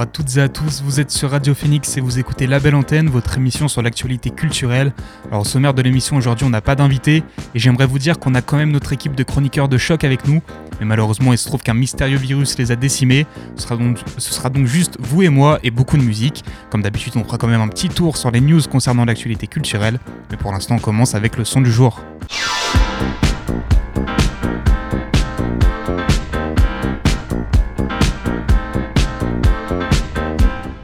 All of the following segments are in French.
Bonjour à toutes et à tous, vous êtes sur Radio Phoenix et vous écoutez La Belle Antenne, votre émission sur l'actualité culturelle. Alors au sommaire de l'émission aujourd'hui on n'a pas d'invité et j'aimerais vous dire qu'on a quand même notre équipe de chroniqueurs de choc avec nous, mais malheureusement il se trouve qu'un mystérieux virus les a décimés, ce sera, donc, ce sera donc juste vous et moi et beaucoup de musique. Comme d'habitude on fera quand même un petit tour sur les news concernant l'actualité culturelle, mais pour l'instant on commence avec le son du jour.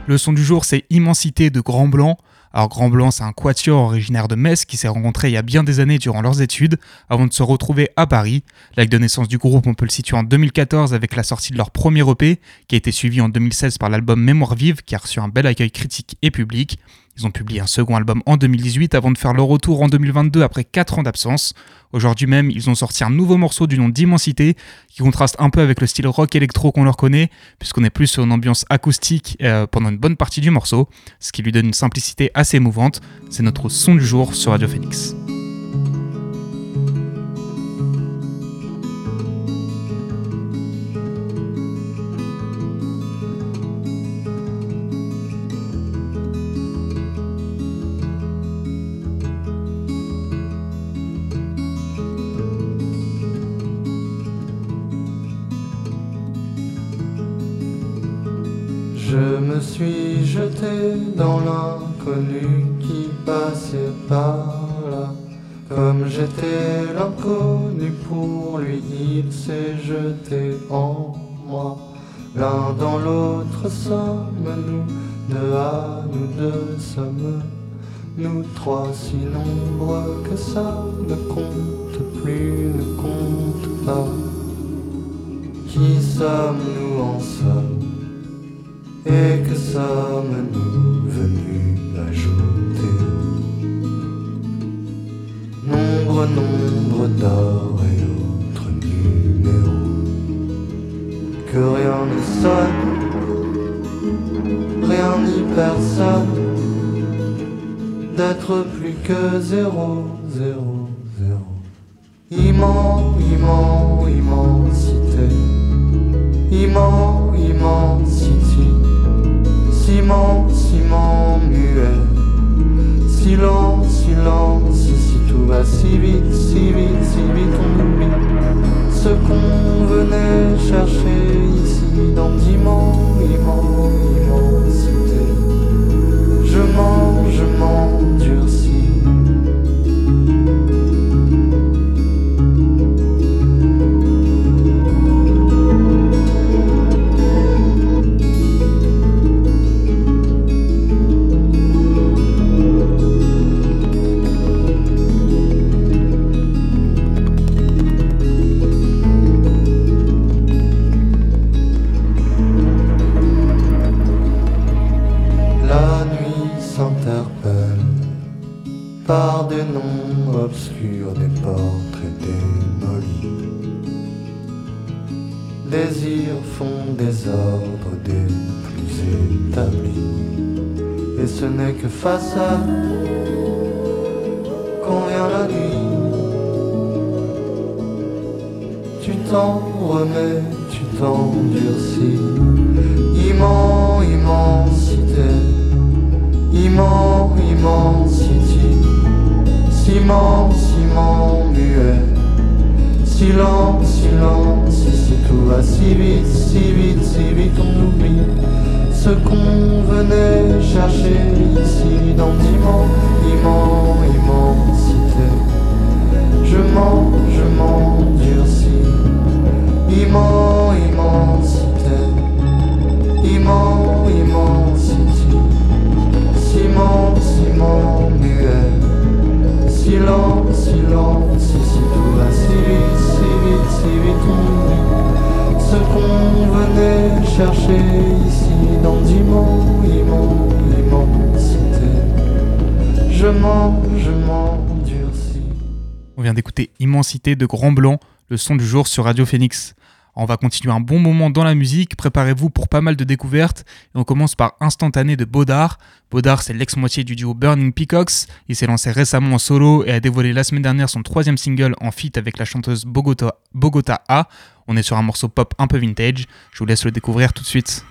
Le son du jour, c'est Immensité de Grand Blanc. Alors Grand Blanc, c'est un quatuor originaire de Metz qui s'est rencontré il y a bien des années durant leurs études, avant de se retrouver à Paris. L'acte de naissance du groupe, on peut le situer en 2014 avec la sortie de leur premier EP, qui a été suivi en 2016 par l'album Mémoire vive, qui a reçu un bel accueil critique et public. Ils ont publié un second album en 2018 avant de faire leur retour en 2022 après 4 ans d'absence. Aujourd'hui même, ils ont sorti un nouveau morceau du nom d'Immensité qui contraste un peu avec le style rock électro qu'on leur connaît, puisqu'on est plus sur une ambiance acoustique euh, pendant une bonne partie du morceau, ce qui lui donne une simplicité assez émouvante. C'est notre son du jour sur Radio Phoenix. Je me suis jeté dans l'inconnu qui passait par là. Comme j'étais l'inconnu pour lui, il s'est jeté en moi. L'un dans l'autre sommes nous, deux à nous deux sommes nous trois si nombreux que ça ne compte plus, ne compte pas. Qui sommes-nous en somme? Et que sommes-nous venus ajouter Nombre, nombre d'or et autres numéros Que rien ne sonne, rien ni personne D'être plus que zéro, zéro, zéro. Immense, immense, immensité Immense, Ciment muet. Silence, silence, ici tout va si vite, si vite, si vite, on oublie ce qu'on venait chercher par des noms obscurs, des portraits démolis. Désirs font désordre des plus établis. Et ce n'est que face à quand vient la nuit. Tu t'en remets, tu t'endurcis. Immense, immensité, immense, immensité, ciment, ciment muet, silence, silence, ici tout va si vite, si vite, si vite, on oublie ce qu'on venait chercher ici. Dans d'immense, immense, immensité. Je mens, je m'endurcis, immense, immensité, immense, ce qu'on venait chercher ici dans. Je. On vient d'écouter Immensité de Grand Blanc, le son du jour sur Radio Phoenix. On va continuer un bon moment dans la musique, préparez-vous pour pas mal de découvertes. Et on commence par Instantané de Baudard. Baudard, c'est l'ex-moitié du duo Burning Peacocks. Il s'est lancé récemment en solo et a dévoilé la semaine dernière son troisième single en feat avec la chanteuse Bogota, Bogota A. On est sur un morceau pop un peu vintage. Je vous laisse le découvrir tout de suite.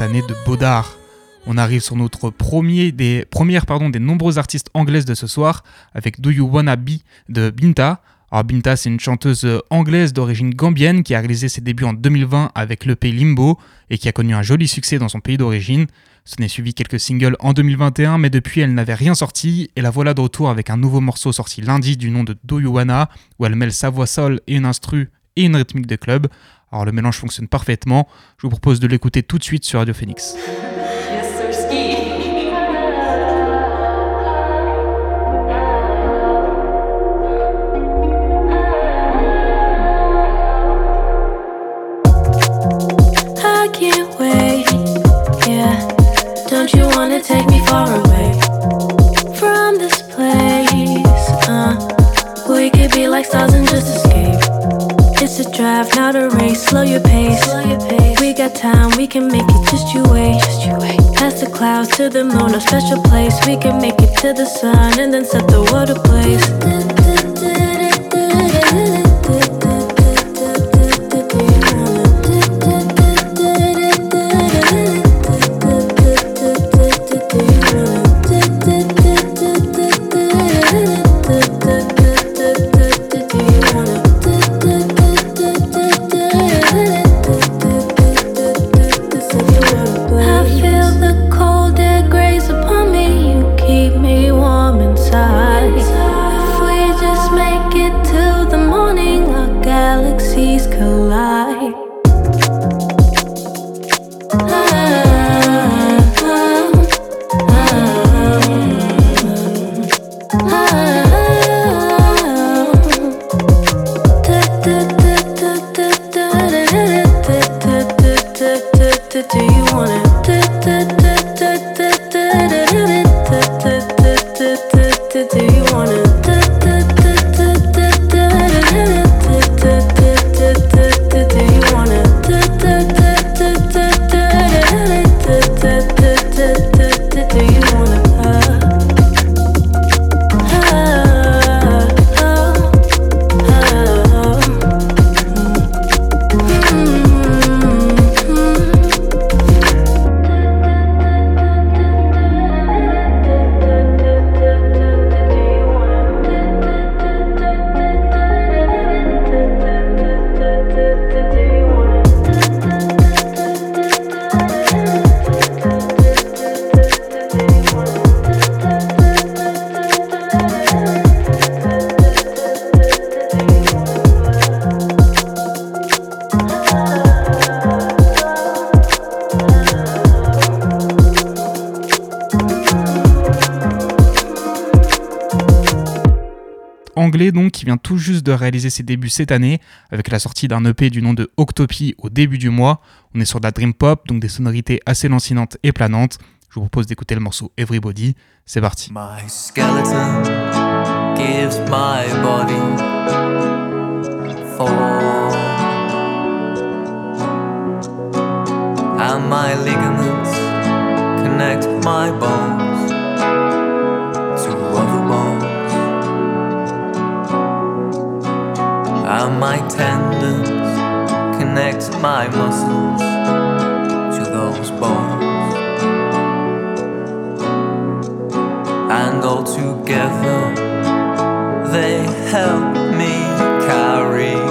De Baudard. On arrive sur notre premier des, première pardon, des nombreuses artistes anglaises de ce soir avec Do You Wanna Be de Binta. Alors Binta, c'est une chanteuse anglaise d'origine gambienne qui a réalisé ses débuts en 2020 avec le pays Limbo et qui a connu un joli succès dans son pays d'origine. Ce n'est suivi quelques singles en 2021, mais depuis elle n'avait rien sorti et la voilà de retour avec un nouveau morceau sorti lundi du nom de Do You Wanna où elle mêle sa voix sol et une instru et une rythmique de club. Alors le mélange fonctionne parfaitement. Je vous propose de l'écouter tout de suite sur Radio Phoenix. Drive, not a race. Slow your pace. We got time, we can make it. Just you wait. Past the clouds to the moon, a special place. We can make it to the sun and then set the world ablaze. Vient tout juste de réaliser ses débuts cette année avec la sortie d'un EP du nom de Octopi au début du mois. On est sur de la dream pop, donc des sonorités assez lancinantes et planantes. Je vous propose d'écouter le morceau Everybody. C'est parti. My skeleton gives my body form, and my ligaments connect my bones and my tendons connect my muscles to those bones. and all together they help me carry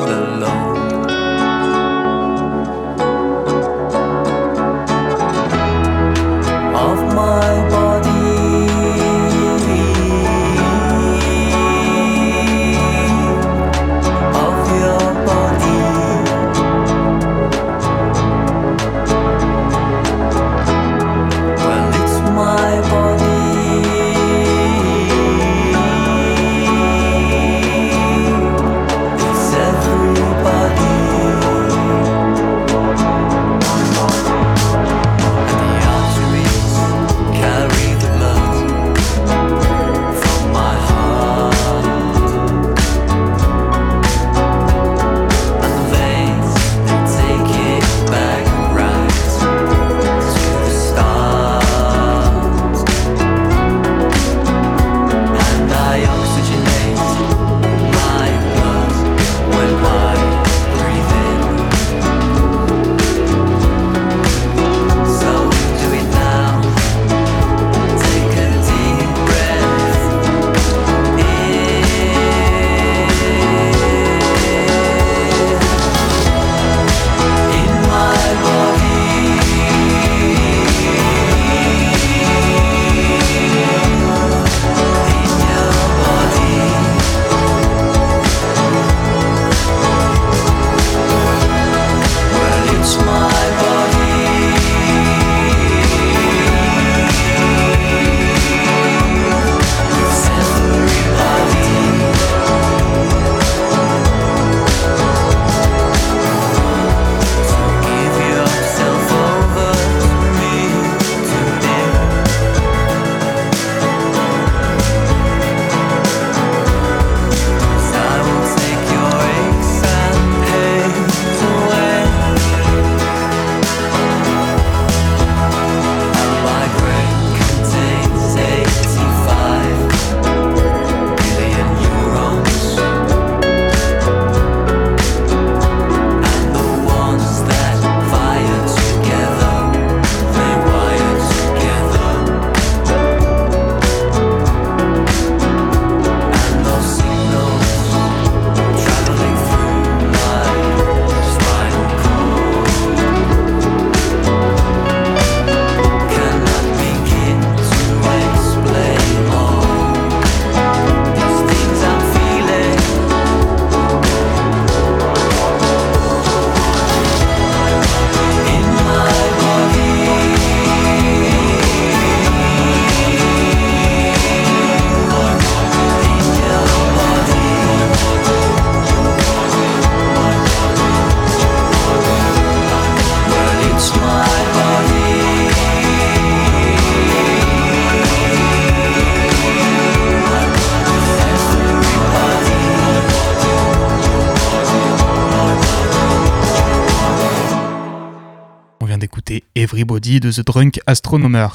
De The Drunk Astronomer.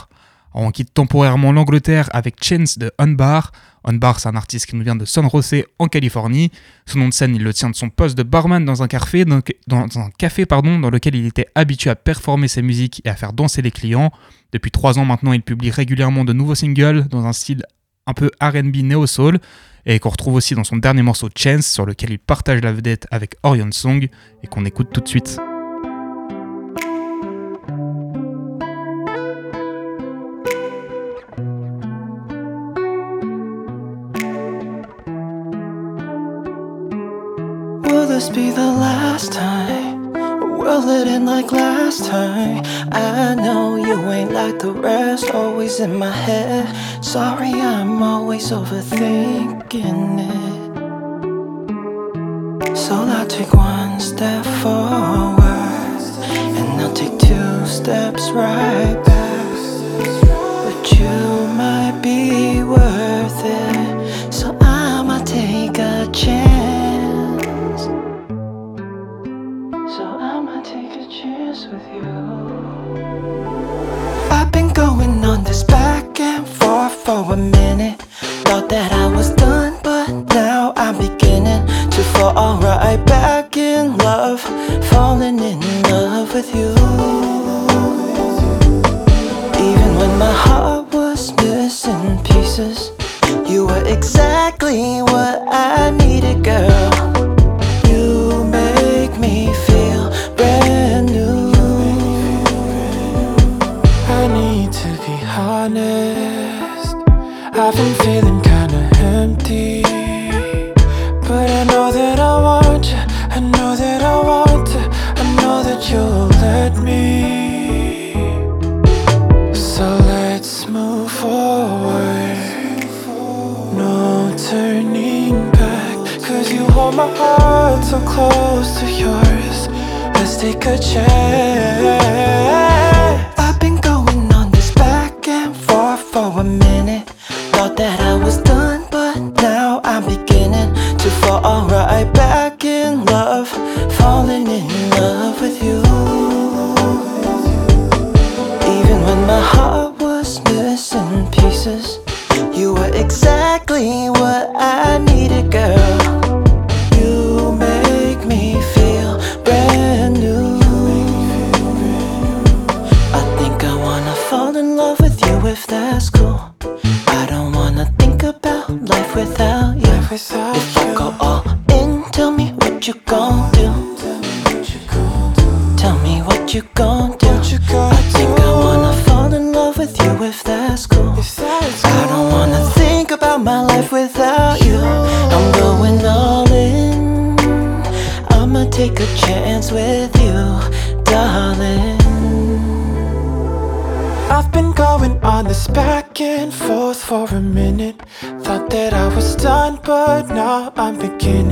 on quitte temporairement l'Angleterre avec Chance de Unbar. Unbar, c'est un artiste qui nous vient de San Jose en Californie. Son nom de scène, il le tient de son poste de barman dans un café, dans, un café pardon, dans lequel il était habitué à performer ses musiques et à faire danser les clients. Depuis trois ans maintenant, il publie régulièrement de nouveaux singles dans un style un peu RB néo-soul et qu'on retrouve aussi dans son dernier morceau Chance sur lequel il partage la vedette avec Orion Song et qu'on écoute tout de suite. This be the last time? Will it end like last time? I know you ain't like the rest, always in my head. Sorry, I'm always overthinking it. So I'll take one step forward, and I'll take two steps right back. What you gon' do. Tell me what you gon' do. I think I wanna fall in love with you if that's cool. I don't wanna think about my life without you. I'm going all in. I'ma take a chance with you, darling. I've been going on this back and forth for a minute. Thought that I was done, but now I'm beginning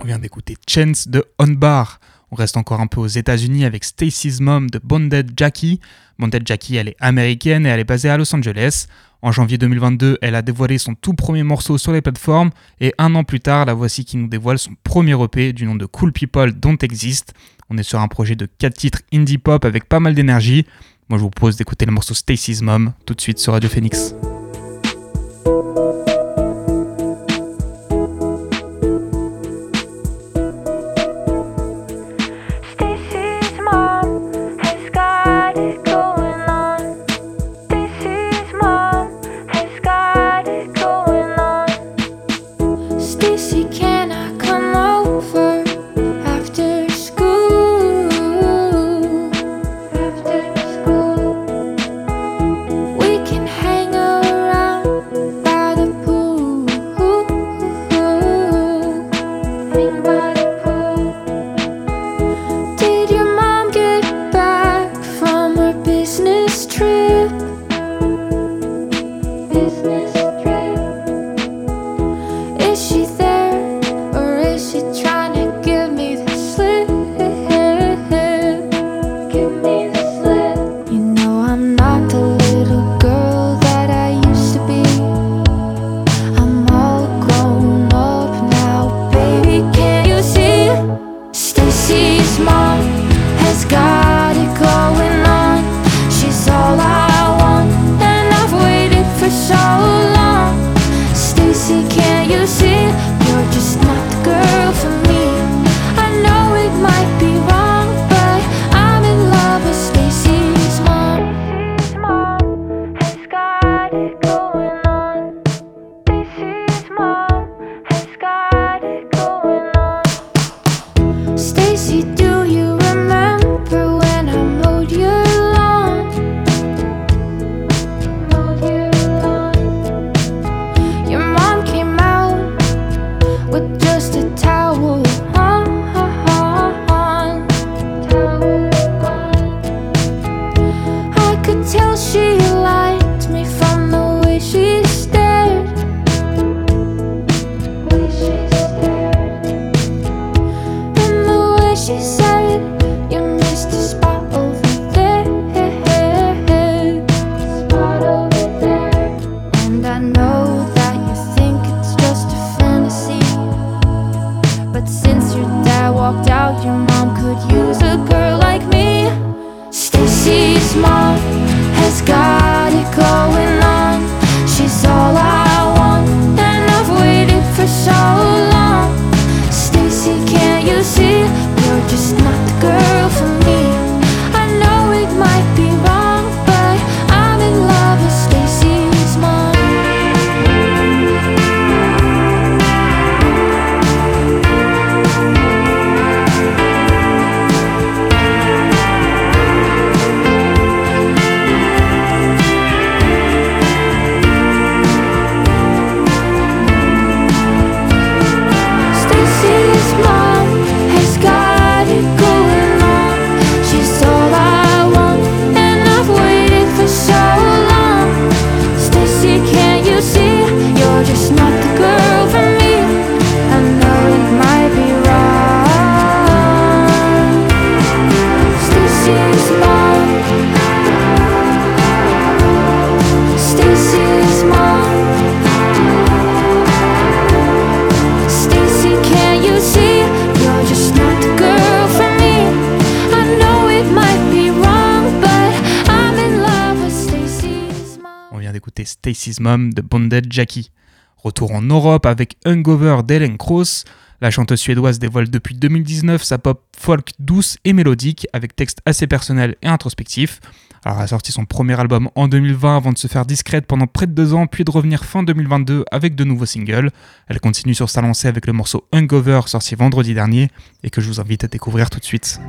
On vient d'écouter Chance de On Bar. On reste encore un peu aux États-Unis avec Stacy's Mom de Bonded Jackie. Bonded Jackie, elle est américaine et elle est basée à Los Angeles. En janvier 2022, elle a dévoilé son tout premier morceau sur les plateformes et un an plus tard, la voici qui nous dévoile son premier EP du nom de Cool People Don't Exist. On est sur un projet de 4 titres indie pop avec pas mal d'énergie. Moi, je vous propose d'écouter le morceau Stacy's Mom tout de suite sur Radio Phoenix. somebody de Bonded Jackie. Retour en Europe avec Hungover d'Ellen Kroos. La chanteuse suédoise dévoile depuis 2019 sa pop folk douce et mélodique avec texte assez personnel et introspectif. Alors elle a sorti son premier album en 2020 avant de se faire discrète pendant près de deux ans puis de revenir fin 2022 avec de nouveaux singles. Elle continue sur sa lancée avec le morceau Hungover sorti vendredi dernier et que je vous invite à découvrir tout de suite.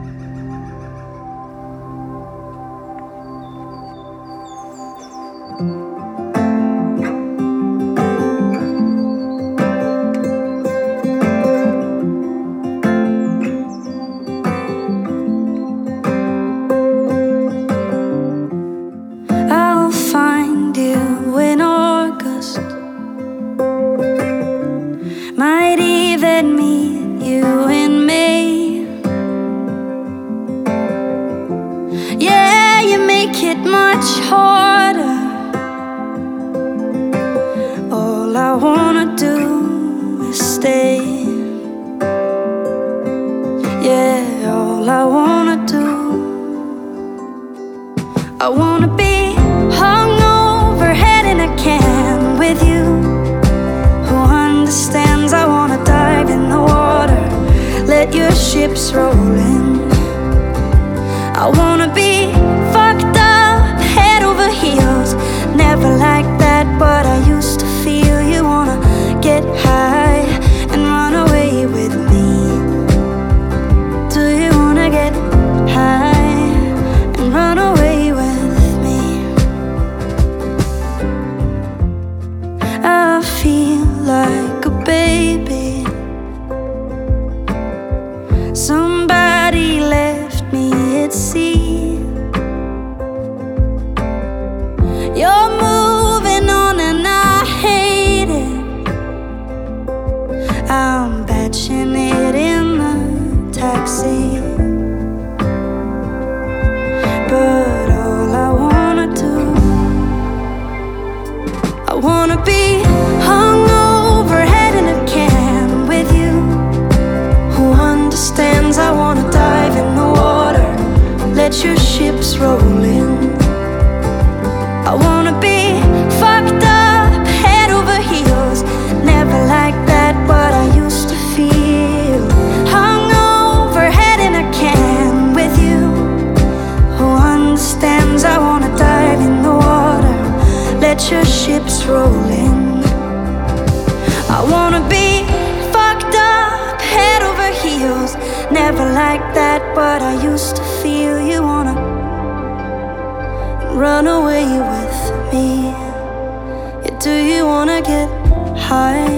High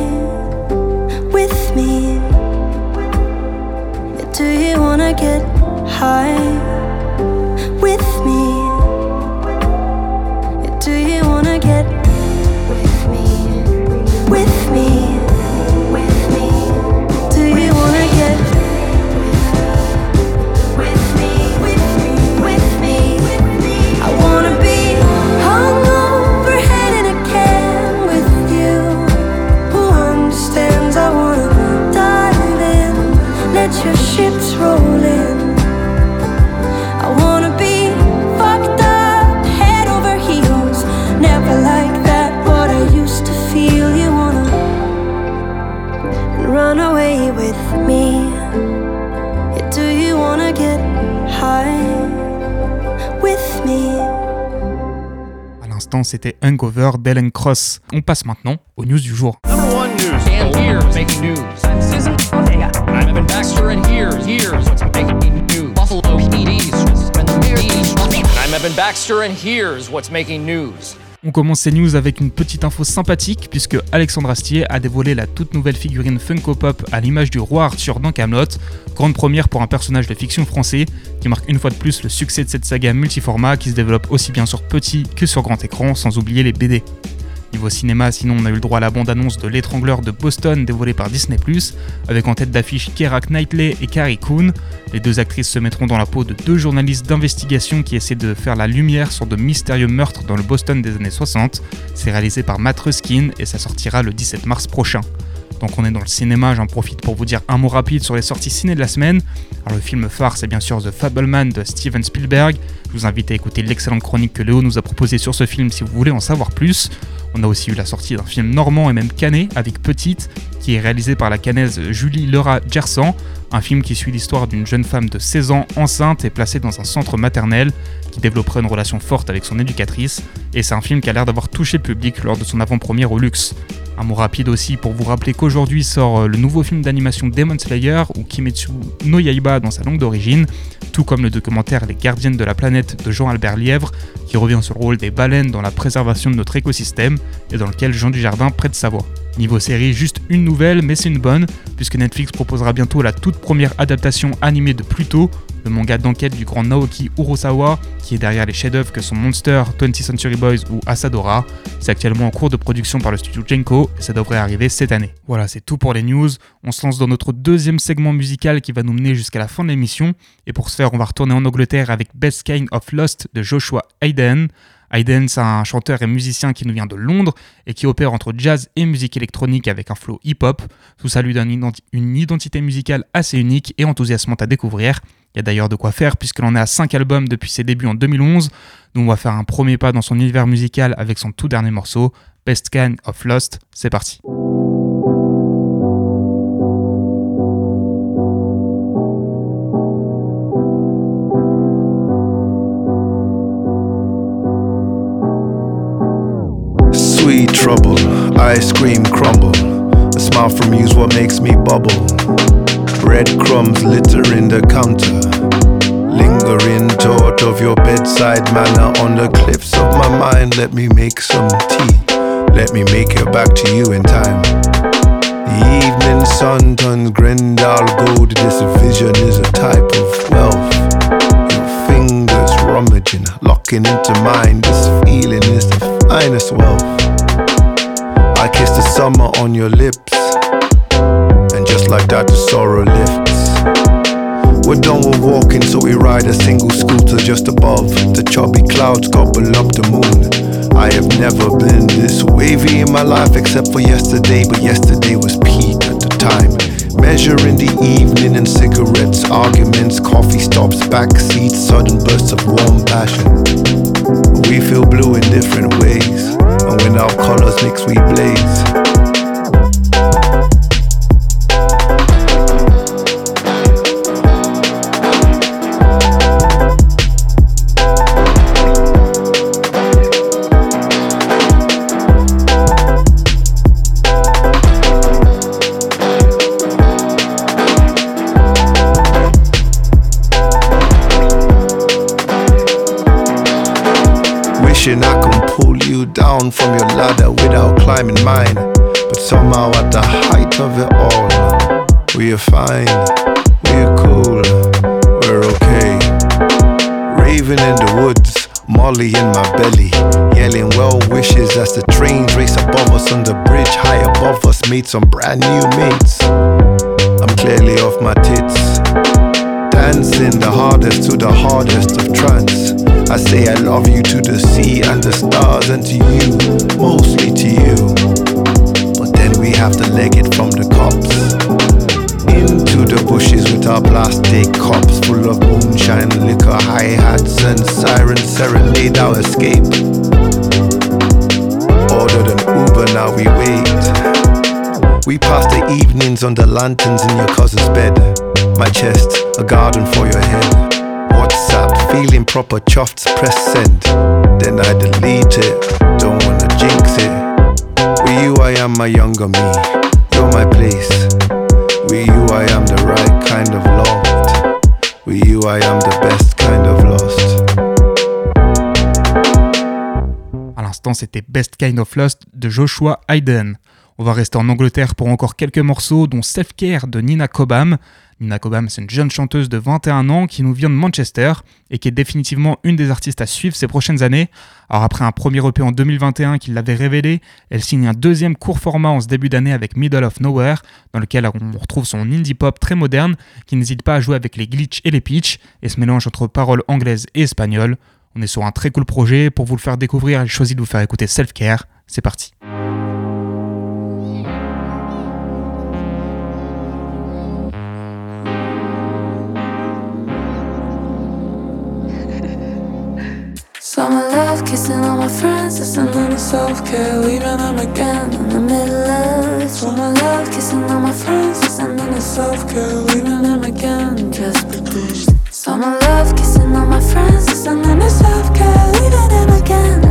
with me? Do you wanna get high l'instant, c'était Hungover d'Ellen Cross. On passe maintenant aux news du jour. Number one news. And here's making news. I'm Susan Ortega. I'm Evan Baxter, and here's here's what's making news? On commence ces news avec une petite info sympathique puisque Alexandre Astier a dévoilé la toute nouvelle figurine Funko Pop à l'image du roi Arthur dans Camelot, grande première pour un personnage de fiction français qui marque une fois de plus le succès de cette saga multiformat qui se développe aussi bien sur petit que sur grand écran sans oublier les BD. Niveau cinéma, sinon on a eu le droit à la bande-annonce de L'étrangleur de Boston dévoilée par Disney+, avec en tête d'affiche Keira Knightley et Carrie Coon. Les deux actrices se mettront dans la peau de deux journalistes d'investigation qui essaient de faire la lumière sur de mystérieux meurtres dans le Boston des années 60. C'est réalisé par Matt Ruskin et ça sortira le 17 mars prochain. Donc on est dans le cinéma, j'en profite pour vous dire un mot rapide sur les sorties ciné de la semaine. Alors le film phare c'est bien sûr The Fableman de Steven Spielberg. Je vous invite à écouter l'excellente chronique que Léo nous a proposée sur ce film si vous voulez en savoir plus. On a aussi eu la sortie d'un film normand et même canet avec Petite, qui est réalisé par la canaise Julie Laura Gersan, un film qui suit l'histoire d'une jeune femme de 16 ans enceinte et placée dans un centre maternel qui développerait une relation forte avec son éducatrice, et c'est un film qui a l'air d'avoir touché le public lors de son avant-première au luxe. Un mot rapide aussi pour vous rappeler qu'aujourd'hui sort euh, le nouveau film d'animation Demon Slayer ou Kimetsu no Yaiba dans sa langue d'origine, tout comme le documentaire Les Gardiennes de la planète de Jean-Albert Lièvre, qui revient sur le rôle des baleines dans la préservation de notre écosystème et dans lequel Jean Dujardin prête sa voix. Niveau série, juste une nouvelle, mais c'est une bonne, puisque Netflix proposera bientôt la toute première adaptation animée de Pluto, le manga d'enquête du grand Naoki Urosawa, qui est derrière les chefs-d'œuvre que sont Monster, 20th Century Boys ou Asadora. C'est actuellement en cours de production par le studio Genko et ça devrait arriver cette année. Voilà, c'est tout pour les news. On se lance dans notre deuxième segment musical qui va nous mener jusqu'à la fin de l'émission. Et pour ce faire, on va retourner en Angleterre avec Best Kind of Lost de Joshua Hayden. Hayden, c'est un chanteur et musicien qui nous vient de Londres et qui opère entre jazz et musique électronique avec un flow hip-hop. Tout ça lui donne une identité musicale assez unique et enthousiasmante à découvrir. Il y a d'ailleurs de quoi faire puisque l'on est à 5 albums depuis ses débuts en 2011. Nous, on va faire un premier pas dans son univers musical avec son tout dernier morceau, Best Can of Lost. C'est parti. Trouble, ice cream crumble. A smile from you's what makes me bubble. Breadcrumbs littering the counter. Lingering thought of your bedside manner on the cliffs of my mind. Let me make some tea. Let me make it back to you in time. The evening sun turns Grendel gold. This vision is a type of wealth. Your fingers rummaging, locking into mine. This feeling is the finest wealth. I kiss the summer on your lips And just like that the sorrow lifts. We're done with walking, so we ride a single scooter just above. The choppy clouds gobble up the moon. I have never been this wavy in my life except for yesterday, but yesterday was peak at the time. Measuring the evening and cigarettes, arguments, coffee stops, back seats, sudden bursts of warm passion. We feel blue in different ways, and when our colors mix, we blaze. Down from your ladder without climbing mine. But somehow at the height of it all, we are fine, we are cool, we're okay. Raving in the woods, Molly in my belly, yelling well wishes as the trains race above us on the bridge high above us. Meet some brand new mates. I'm clearly off my tits, dancing the hardest to the hardest of trance. I say I love you to the sea and the stars and to you, mostly to you. But then we have to leg it from the cops into the bushes with our plastic cups full of moonshine, liquor, hi hats, and sirens serenade our escape. Ordered an Uber, now we wait. We pass the evenings under lanterns in your cousin's bed. My chest, a garden for your head. Feeling proper chuffed. Then I delete it, don't wanna jinx it. À l'instant, c'était Best Kind of Lost de Joshua Hayden. On va rester en Angleterre pour encore quelques morceaux, dont Self de Nina Cobham. Nina Cobham, c'est une jeune chanteuse de 21 ans qui nous vient de Manchester et qui est définitivement une des artistes à suivre ces prochaines années. Alors après un premier EP en 2021 qui l'avait révélé, elle signe un deuxième court format en ce début d'année avec Middle of Nowhere, dans lequel on retrouve son indie pop très moderne qui n'hésite pas à jouer avec les glitches et les pitchs et se mélange entre paroles anglaises et espagnoles. On est sur un très cool projet. Pour vous le faire découvrir, elle choisit de vous faire écouter Self Care. C'est parti. Love, kissing all my friends, it's a little self-care, leaving them again in the middle of. So my love, kissing all my friends, it's a little self-care, leaving them again just because. So my love, kissing all my friends, it's a little self-care, leaving them again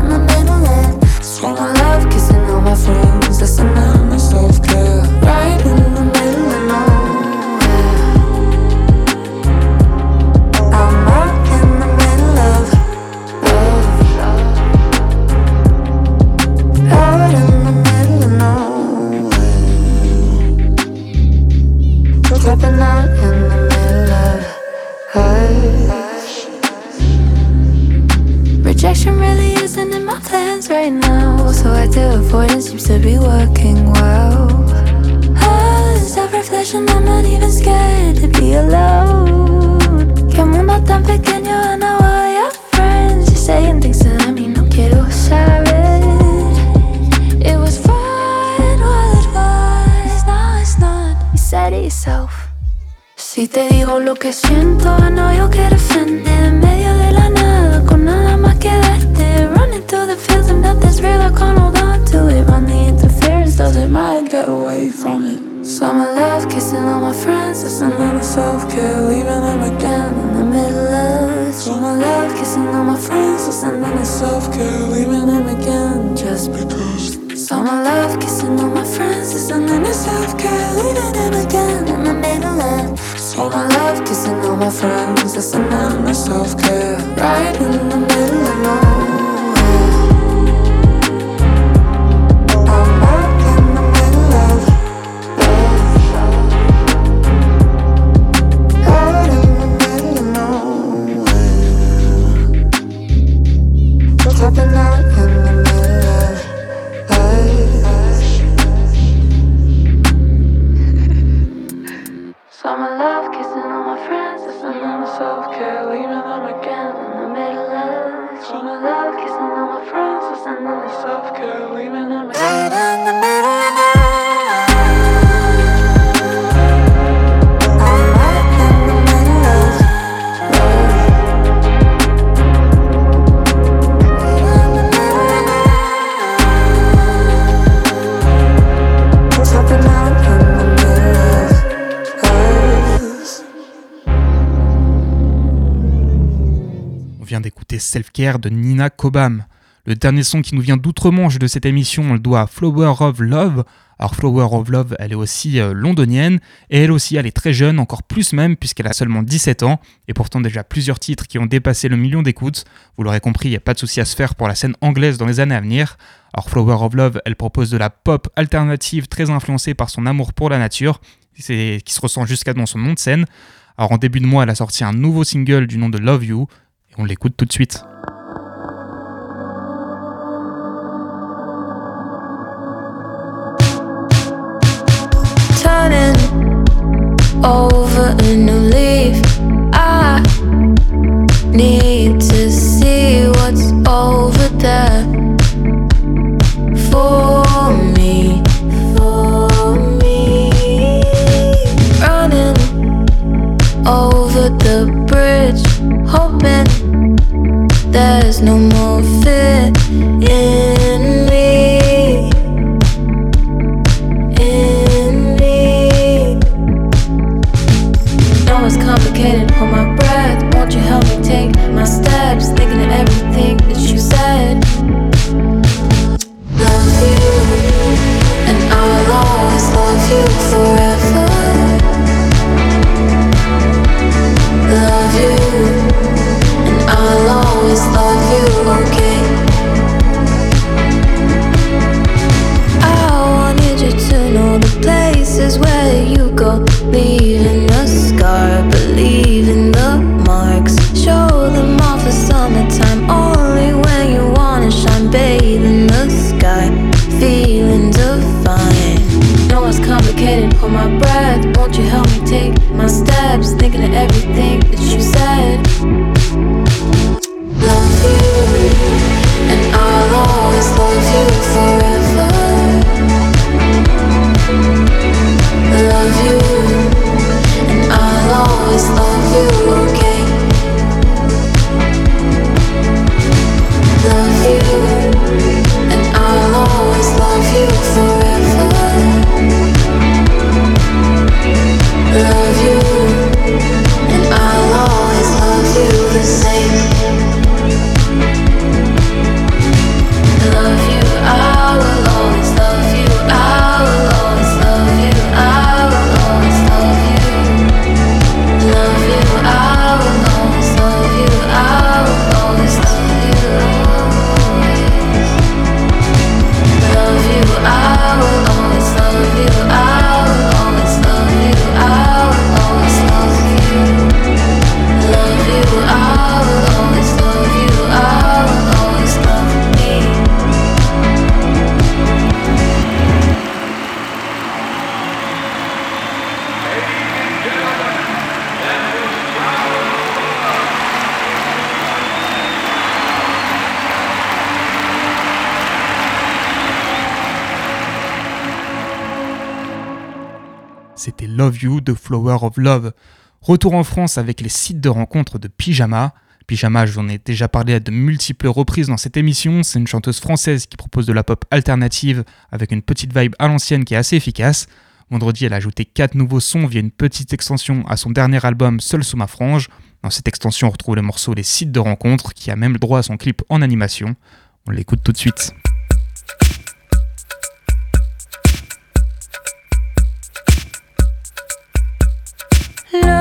de Nina Cobham. Le dernier son qui nous vient d'outre-Manche de cette émission, on le doit à Flower of Love. Alors Flower of Love, elle est aussi euh, londonienne, et elle aussi, elle est très jeune, encore plus même, puisqu'elle a seulement 17 ans, et pourtant déjà plusieurs titres qui ont dépassé le million d'écoutes. Vous l'aurez compris, il n'y a pas de souci à se faire pour la scène anglaise dans les années à venir. Alors Flower of Love, elle propose de la pop alternative très influencée par son amour pour la nature, qui se ressent jusqu'à dans son nom de scène. Alors en début de mois, elle a sorti un nouveau single du nom de Love You, et on l'écoute tout de suite. Over a new leaf. I need to see what's over there for me. For me, running over the bridge, hoping there's no more fear You de Flower of Love. Retour en France avec les sites de rencontres de Pyjama. Pyjama, j'en ai déjà parlé à de multiples reprises dans cette émission. C'est une chanteuse française qui propose de la pop alternative avec une petite vibe à l'ancienne qui est assez efficace. Vendredi, elle a ajouté 4 nouveaux sons via une petite extension à son dernier album Seul sous ma frange. Dans cette extension, on retrouve le morceau Les sites de rencontres qui a même le droit à son clip en animation. On l'écoute tout de suite. Love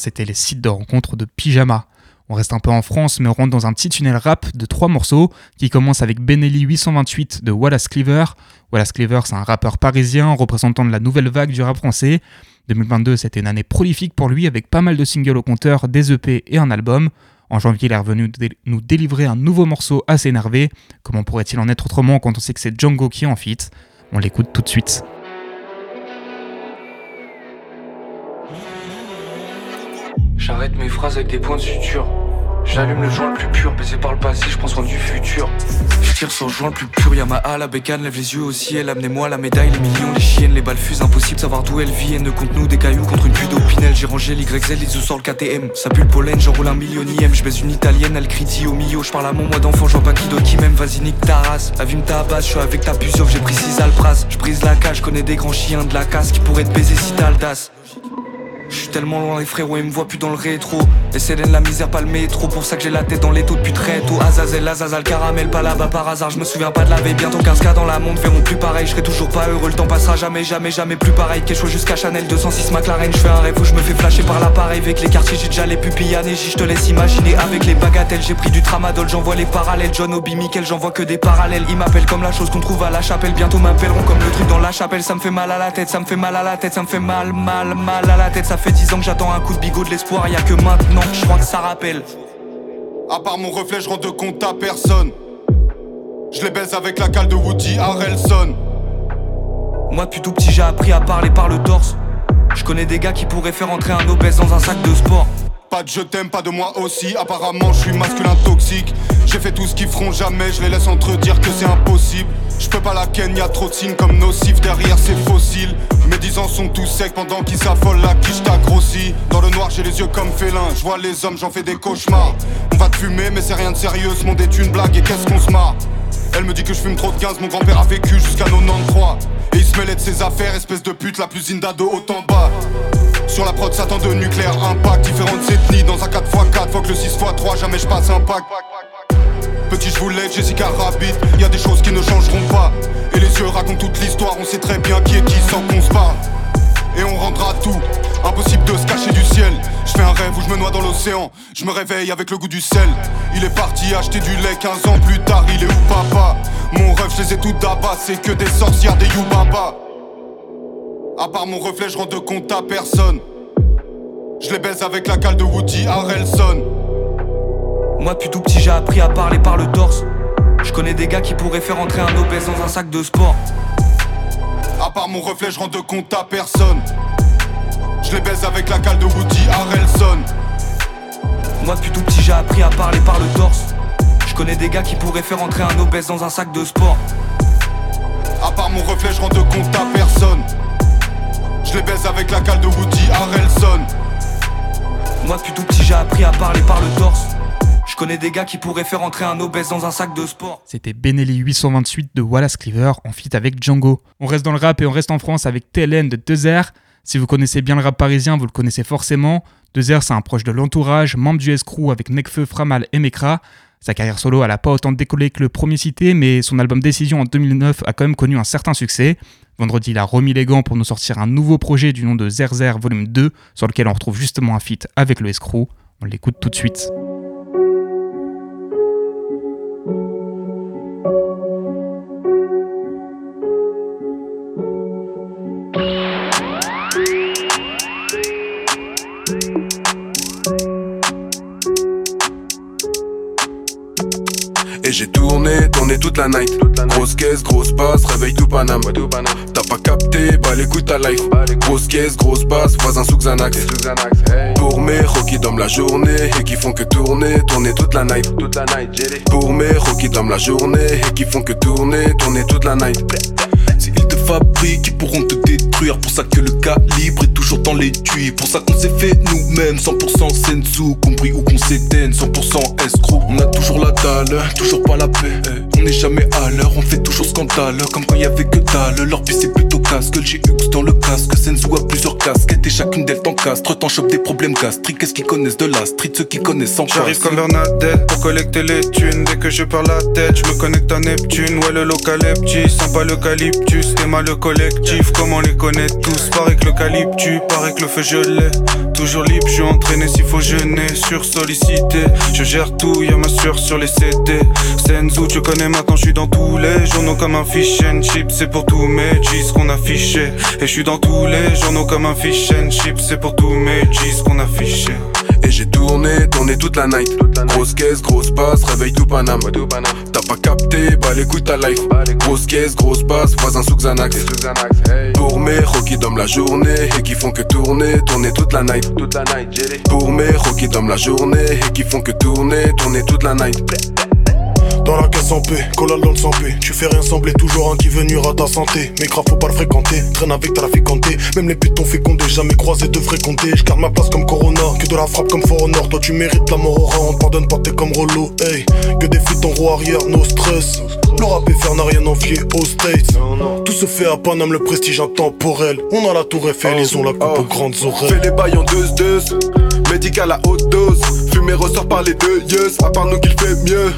c'était les sites de rencontre de Pyjama. On reste un peu en France, mais on rentre dans un petit tunnel rap de trois morceaux qui commence avec Benelli 828 de Wallace Cleaver. Wallace Cleaver, c'est un rappeur parisien représentant de la nouvelle vague du rap français. 2022, c'était une année prolifique pour lui avec pas mal de singles au compteur, des EP et un album. En janvier, il est revenu nous délivrer un nouveau morceau assez énervé. Comment pourrait-il en être autrement quand on sait que c'est Django qui est en fit? On l'écoute tout de suite. J'arrête mes phrases avec des points de suture. J'allume le joint le plus pur, baisé par le passé, je pense en du futur. Je tire sur le joint le plus pur, Yamaha, la bécane, lève les yeux au ciel, amenez-moi la médaille, les millions, les chiennes, les balles fusent, impossible savoir d'où elles viennent, de contre nous des cailloux contre une pluie d'opinel, j'ai rangé l'YZ, les sous sur le KTM, ça pue le pollen, j'enroule un millionième, je baise une italienne, elle crie au milieu, je parle à mon moi d'enfant, je vois pas qui d'autre qui m'aime, vas-y nique ta race, avime ta base, je suis avec ta puce, j'ai pris 6 alpras, je brise la cage, connais des grands chiens de la casse qui pourraient te baiser si t'as. Je suis tellement loin les frérots, ils me voient plus dans le rétro. Et la misère, pas le métro. Pour ça que j'ai la tête dans les taux depuis très tôt. Azazel, Azazel, caramel, pas là-bas par hasard. Je me souviens pas de la veille. Bientôt 15K dans la monde verront plus pareil. Je serai toujours pas heureux, le temps passera jamais, jamais, jamais plus pareil. Chose jusqu'à Chanel 206 McLaren. Je fais un rêve où je me fais flasher par l'appareil. Avec les quartiers, j'ai déjà les pupilles Je te laisse imaginer avec les bagatelles. J'ai pris du tramadol, j'envoie les parallèles. John Obi, Michael, j'envoie que des parallèles. Ils m'appellent comme la chose qu'on trouve à la chapelle. Bientôt m'appelleront comme le truc dans la chapelle. Ça me fait mal à la tête, ça me fait mal à la tête, ça me fait mal, mal, mal à la tête. Fait 10 ans que j'attends un coup de bigot de l'espoir, y a que maintenant, je crois que ça rappelle. À part mon reflet, je rends de compte à personne. Je les baise avec la cale de Woody Harrelson. Moi, depuis tout petit, j'ai appris à parler par le torse. Je connais des gars qui pourraient faire entrer un obèse dans un sac de sport. Pas de je t'aime, pas de moi aussi. Apparemment, je suis masculin toxique. J'ai fait tout ce qu'ils feront jamais, je les laisse entre dire que c'est impossible. Je peux pas la ken, y a trop de signes comme nocifs derrière ces fossiles. Mes dix ans sont tous secs pendant qu'ils s'affolent, la quiche t'a grossi. Dans le noir, j'ai les yeux comme félin. Je vois les hommes, j'en fais des cauchemars. On va te fumer, mais c'est rien de sérieux. Ce monde est une blague et qu'est-ce qu'on se marre? Elle me dit que je fume trop de 15, mon grand-père a vécu jusqu'à 93. Et il se mêlait de ses affaires, espèce de pute, la plus inda de haut en bas. Sur la prod, Satan de nucléaire impact. Différentes ethnies dans un 4x4, faut que le 6x3, jamais je passe un pack. Petit, je voulais Jessica Rabbit. Y a des choses qui ne changeront pas. Et les yeux racontent toute l'histoire, on sait très bien qui est qui sans qu'on se parle. Et on rendra tout. Impossible de se cacher du ciel. Je fais un rêve où je me noie dans l'océan. Je me réveille avec le goût du sel. Il est parti acheter du lait 15 ans plus tard. Il est où papa? Mon rêve, je les ai. C'est que des sorcières, des youbaba. À part mon reflet, je rends compte à personne. Je les baise avec la cale de Woody Harrelson. Moi, depuis tout petit, j'ai appris à parler par le torse. Je connais des gars qui pourraient faire entrer un obèse dans un sac de sport. À part mon reflet, je rends de compte à personne. Je les baise avec la cale de Woody Harrelson. Moi, depuis tout petit, j'ai appris à parler par le torse. Je connais des gars qui pourraient faire entrer un obèse dans un sac de sport. À part mon reflet, je rends de compte à personne. Je les baise avec la cale de Woody Harrelson. Moi, depuis tout petit, j'ai appris à parler par le torse. Je connais des gars qui pourraient faire entrer un obèse dans un sac de sport. C'était Benelli 828 de Wallace Cleaver en feat avec Django. On reste dans le rap et on reste en France avec TLN de Dezer. Si vous connaissez bien le rap parisien, vous le connaissez forcément. Dezer, c'est un proche de l'entourage, membre du S-Crew avec Nekfeu, Framal et Mekra. Sa carrière solo, elle a pas autant décollé que le premier cité, mais son album Décision en 2009 a quand même connu un certain succès. Vendredi, il a remis les gants pour nous sortir un nouveau projet du nom de Zerzer Volume 2, sur lequel on retrouve justement un feat avec le Escrew. On l'écoute tout de suite. J'ai tourné, tourné toute la night. Grosse caisse, grosse basse, réveille tout Paname. T'as pas capté, bah l'écoute ta life. Grosse caisse, grosse basse, voisin sous Xanax. Pour mes qui dorment la journée et qui font que tourner, tourner toute la night. Pour mes qui dorment la journée et qui font que tourner, tourner toute la night. Ils pourront te détruire. Pour ça que le calibre est toujours dans l'étui. Pour ça qu'on s'est fait nous-mêmes, 100% sensu. Compris ou qu'on s'éteigne, 100% escroc. On a toujours la dalle, toujours pas la paix. On n'est jamais à l'heure, on fait toujours scandale. Comme quand y avait que dalle, leur vie c'est plutôt casque. Le GX dans le casque, Sensu a plusieurs casquettes et chacune d'elles t'encastre. T'en chope des problèmes gastriques. Qu'est-ce qu'ils connaissent de la street, ceux qui connaissent sans J'arrive comme Bernadette pour collecter les thunes. Dès que je perds la tête, je me connecte à Neptune. Ouais, le local est petit, sympa l'eucalyptus. T'es mal le collectif, comment les connaître tous? Paraît que le calibre tu paraît que le feu l'ai Toujours libre, je suis entraîné s'il faut jeûner Sur sollicité, je gère tout, y'a ma sueur sur les CD Senzu, tu connais maintenant, je suis dans tous les journaux comme un fish and chip C'est pour tous mes G's qu'on affichait Et je suis dans tous les journaux comme un fish and chip C'est pour tous mes G's qu'on affichait Et j'ai tourné, tourné toute la night. Grosse caisse, grosse basse, réveille tout Paname. Pas capté, bah l'écoute ta life. Grosse caisse, grosse basse, voisin sous Xanax. Pour mes qui dorment la journée et qui font que tourner, tourner toute la night. Pour mes qui dorment la journée et qui font que tourner, tourner toute la night. Dans la caisse en paix, collal dans le sang paix. Tu fais rien sembler, toujours un qui venir à ta santé. Mais grave, faut pas le fréquenter, traîne avec traficanté. Même les putes t'ont fécondé, jamais croisé de fréquenter. Je garde ma place comme Corona, que de la frappe comme For Honor. Toi, tu mérites la mort on pardonne pas, t'es comme Rollo. Hey, que des fuites en roue arrière, no stress. Le rap et faire n'a rien envié aux States. Tout se fait à Paname, le prestige intemporel. On a la tour Eiffel, ils ont la coupe aux grandes oreilles. Fais les bails en deux deux Médical à haute dose Ressort par les deux yeux À part nous qu'il fait mieux.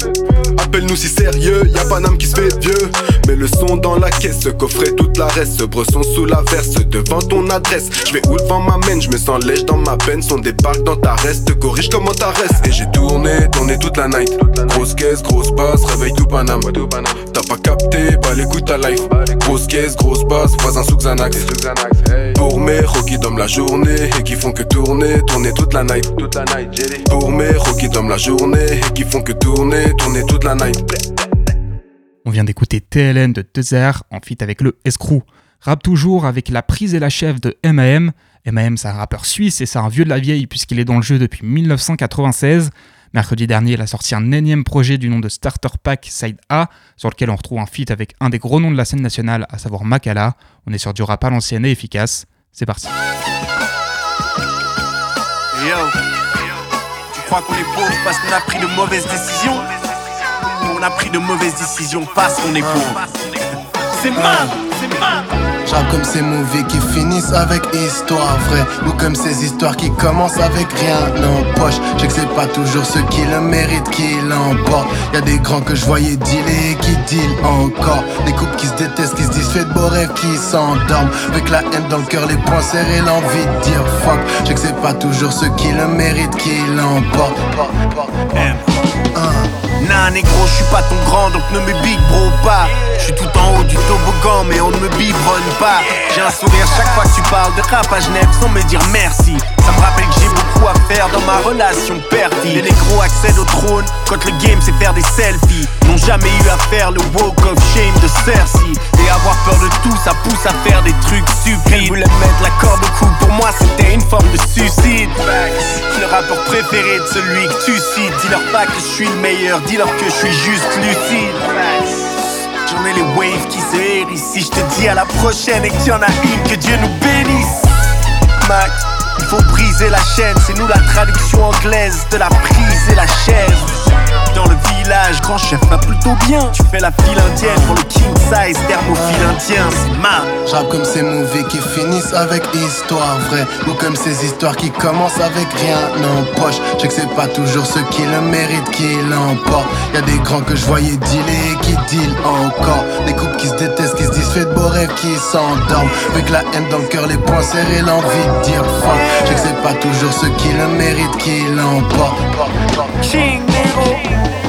Appelle-nous si sérieux Y'a pas d'âme qui se fait vieux. Mais le son dans la caisse coffret toute la reste. Bresson sous la verse Devant ton adresse. Je vais où le vent m'amène Je me sens lèche dans ma peine. Son débarque dans ta reste Corrige comment ta reste. Et j'ai tourné Tourné toute la night. Grosse caisse, grosse basse Réveille tout Paname. T'as pas capté Bah l'écoute ta life Grosse caisse, grosse basse Voisin sous Xanax. Pour mes qui dorment la journée Et qui font que tourner Tourner toute la night. Pour mes qui dorment la journée Et qui font que tourner Tourner toute la night On vient d'écouter TLN de Dezer en feat avec le Escrew. Rap toujours avec la prise et la chef de MAM. MAM, c'est un rappeur suisse et c'est un vieux de la vieille puisqu'il est dans le jeu depuis 1996. Mercredi dernier, il a sorti un énième projet du nom de Starter Pack Side A, sur lequel on retrouve un feat avec un des gros noms de la scène nationale, à savoir Makala. On est sur du rap à l'ancienne et efficace. C'est parti. Yo, crois qu'on est pauvre parce qu'on a pris de mauvaises décisions. On a pris de mauvaises décisions parce qu'on est pauvre. C'est mal, c'est mal Comme ces movies qui finissent avec histoire vraie. Ou comme ces histoires qui commencent avec rien en poche. Je que c'est pas toujours ceux qui le méritent qui l'emportent. Y'a des grands que je voyais dealer et qui deal encore. Des couples qui se détestent, qui se disent fait de beaux rêves, qui s'endorment. Avec la haine dans le cœur, les poings serrés, l'envie de dire fuck. Je que c'est pas toujours ceux qui le méritent qui l'emportent. Nah négro, je suis pas ton grand donc ne me big bro pas. Je suis tout en haut du me biberonne pas. J'ai un sourire chaque fois que tu parles de rap à Genève sans me dire merci. Ça me rappelle que j'ai beaucoup à faire dans ma relation père-fille Les négros accèdent au trône quand le game c'est faire des selfies. N'ont jamais eu à faire le walk of shame de Cersei. Et avoir peur de tout ça pousse à faire des trucs stupides. Voulait me mettre la corde au cou. Pour moi c'était une forme de suicide. Le rapport préféré de celui que tu cites. Dis-leur pas que je suis le meilleur, dis-leur que je suis juste lucide Les waves qui se hérissent Si je te dis à la prochaine et qu'il y en a une, que Dieu nous bénisse. Mac, faut briser la chaîne C'est nous la traduction anglaise de la prise et la chaise. Dans le village, grand chef va plutôt bien. Tu fais la file indienne pour le king size, thermophile indien, c'est ma. J'rappe comme ces movies qui finissent avec histoire vraie Ou comme ces histoires qui commencent avec rien en poche. Je que c'est pas toujours ceux qui le méritent qui l'emportent. Y'a des grands que je voyais dealer qui deal encore. Des couples qui se détestent, qui se disent fait de beaux rêves, qui s'endorment. Avec la haine dans le cœur, les poings serrés, l'envie de dire fuck Je sais que c'est pas toujours ceux qui le méritent qui l'emportent King Nero.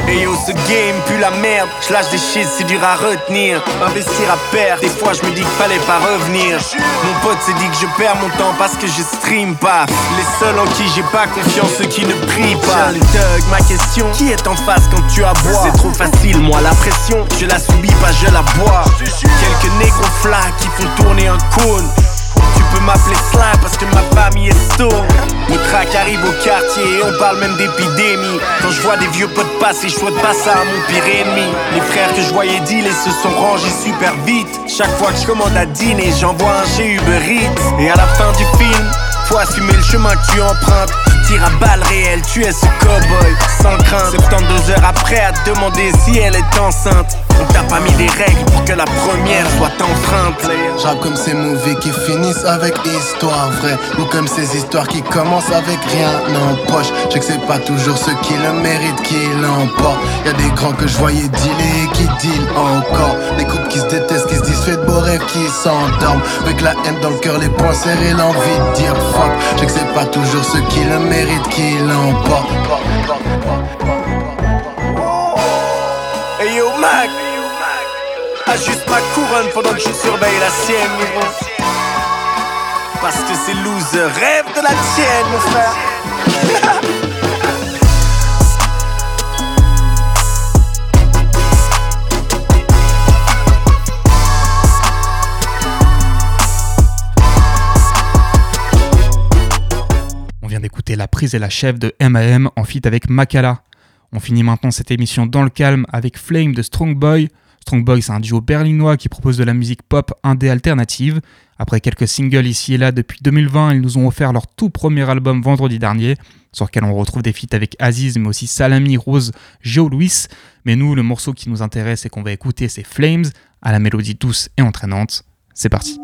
Et yo, ce game pue la merde. Je lâche des shit, c'est dur à retenir. Investir à perdre, des fois je me dis qu'il fallait pas revenir. Mon pote s'est dit que je perds mon temps parce que je stream pas. Les seuls en qui j'ai pas confiance, ceux qui ne prient pas. Le Doug, ma question qui est en face quand tu aboies? C'est trop facile, moi la pression, je la subis pas, je la bois. Quelques négros qui font tourner un cône. Peux m'appeler Sly parce que ma famille est stone. Le crack arrive au quartier et on parle même d'épidémie. Quand je vois des vieux potes passer, je souhaite pas ça à mon pire ennemi. Les frères que je voyais dealer se sont rangés super vite. Chaque fois que je commande à dîner, j'envoie un chez Uber Eats. Et à la fin du film, faut assumer le chemin que tu empruntes. Tu tires à tu es ce cowboy sans crainte 72 heures après à demander si elle est enceinte On t'a pas mis des règles pour que la première soit enfreinte J'rappe comme ces movies qui finissent avec histoire vraie Ou comme ces histoires qui commencent avec rien en poche Je que c'est pas toujours ceux qui le méritent qui l'emportent Y'a des grands que je voyais dealer qui deal encore Des couples qui se détestent, qui se disent fait de beaux rêves, qui s'endorment. Avec la haine dans le cœur, les poings serrés, l'envie de dire fuck. Je que c'est pas toujours ceux qui le méritent qui l'emportent. Yo Mac, ajuste ma couronne pendant que je surveille la sienne. Parce que ces losers rêvent de la tienne, mon frère. La prise et la chef de M.A.M. en feat avec Makala. On finit maintenant cette émission dans le calme avec Flame de Strong Boy. Strong Boy, c'est un duo berlinois qui propose de la musique pop indé alternative. Après quelques singles ici et là depuis 2020, ils nous ont offert leur tout premier album vendredi dernier, sur lequel on retrouve des feats avec Aziz, mais aussi Salami, Rose, Joe Louis. Mais nous, le morceau qui nous intéresse et qu'on va écouter, c'est Flames, à la mélodie douce et entraînante. C'est parti.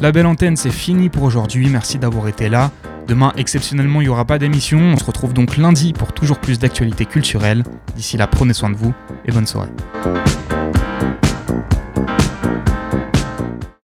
La belle antenne, c'est fini pour aujourd'hui. Merci d'avoir été là. Demain, exceptionnellement, il n'y aura pas d'émission. On se retrouve donc lundi pour toujours plus d'actualités culturelles. D'ici là, prenez soin de vous et bonne soirée.